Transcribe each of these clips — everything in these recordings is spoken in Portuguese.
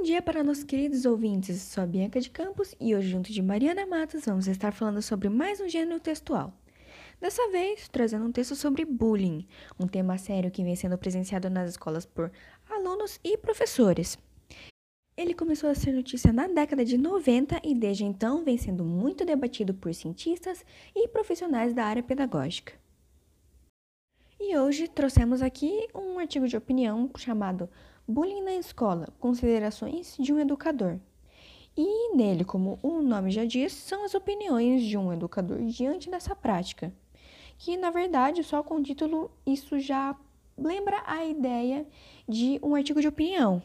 Bom dia para nossos queridos ouvintes. Sou a Bianca de Campos e hoje, junto de Mariana Matos, vamos estar falando sobre mais um gênero textual. Dessa vez, trazendo um texto sobre bullying, um tema sério que vem sendo presenciado nas escolas por alunos e professores. Ele começou a ser notícia na década de 90 e desde então vem sendo muito debatido por cientistas e profissionais da área pedagógica. E hoje trouxemos aqui um artigo de opinião chamado Bullying na Escola Considerações de um Educador. E nele, como o nome já diz, são as opiniões de um educador diante dessa prática. Que na verdade, só com o título, isso já lembra a ideia de um artigo de opinião.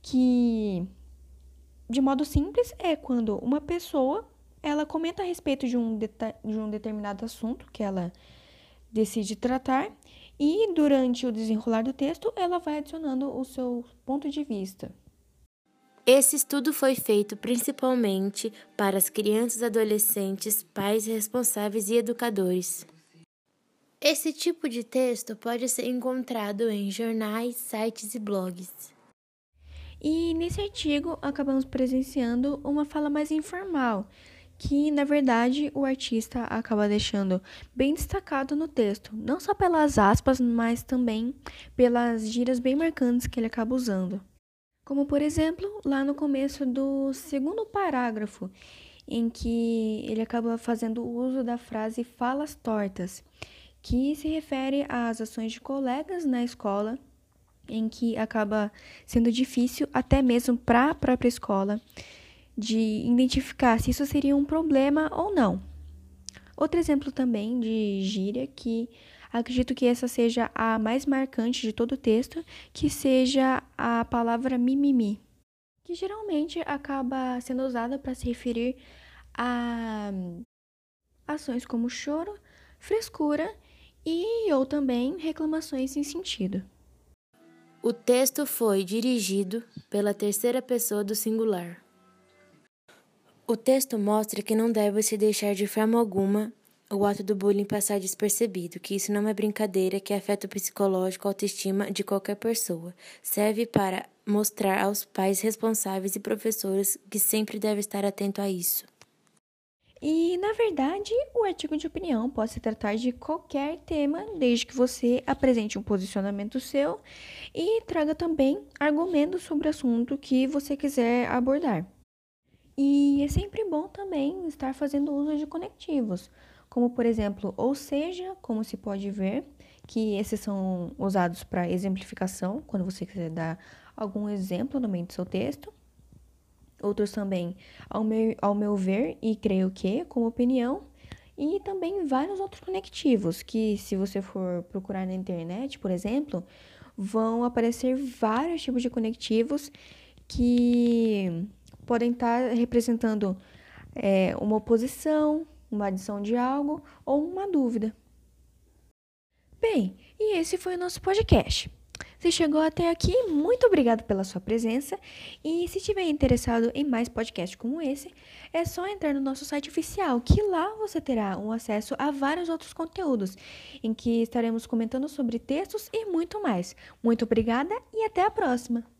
Que, de modo simples, é quando uma pessoa ela comenta a respeito de um, de um determinado assunto que ela decide tratar e durante o desenrolar do texto ela vai adicionando o seu ponto de vista. Esse estudo foi feito principalmente para as crianças, adolescentes, pais responsáveis e educadores. Esse tipo de texto pode ser encontrado em jornais, sites e blogs. E nesse artigo acabamos presenciando uma fala mais informal, que na verdade o artista acaba deixando bem destacado no texto, não só pelas aspas, mas também pelas gírias bem marcantes que ele acaba usando. Como por exemplo, lá no começo do segundo parágrafo, em que ele acaba fazendo uso da frase falas tortas, que se refere às ações de colegas na escola, em que acaba sendo difícil até mesmo para a própria escola de identificar se isso seria um problema ou não. Outro exemplo também de gíria que acredito que essa seja a mais marcante de todo o texto, que seja a palavra mimimi, que geralmente acaba sendo usada para se referir a ações como choro, frescura e ou também reclamações sem sentido. O texto foi dirigido pela terceira pessoa do singular. O texto mostra que não deve se deixar de forma alguma o ato do bullying passar despercebido, que isso não é brincadeira que afeta o psicológico, a autoestima de qualquer pessoa. Serve para mostrar aos pais responsáveis e professores que sempre deve estar atento a isso. E, na verdade, o artigo de opinião pode se tratar de qualquer tema, desde que você apresente um posicionamento seu e traga também argumentos sobre o assunto que você quiser abordar. E é sempre bom também estar fazendo uso de conectivos, como por exemplo, ou seja, como se pode ver, que esses são usados para exemplificação, quando você quiser dar algum exemplo no meio do seu texto. Outros também, ao meu, ao meu ver, e creio que, como opinião, e também vários outros conectivos, que se você for procurar na internet, por exemplo, vão aparecer vários tipos de conectivos que podem estar representando é, uma oposição, uma adição de algo ou uma dúvida. Bem, e esse foi o nosso podcast. Se chegou até aqui, muito obrigado pela sua presença. E se estiver interessado em mais podcasts como esse, é só entrar no nosso site oficial, que lá você terá um acesso a vários outros conteúdos, em que estaremos comentando sobre textos e muito mais. Muito obrigada e até a próxima!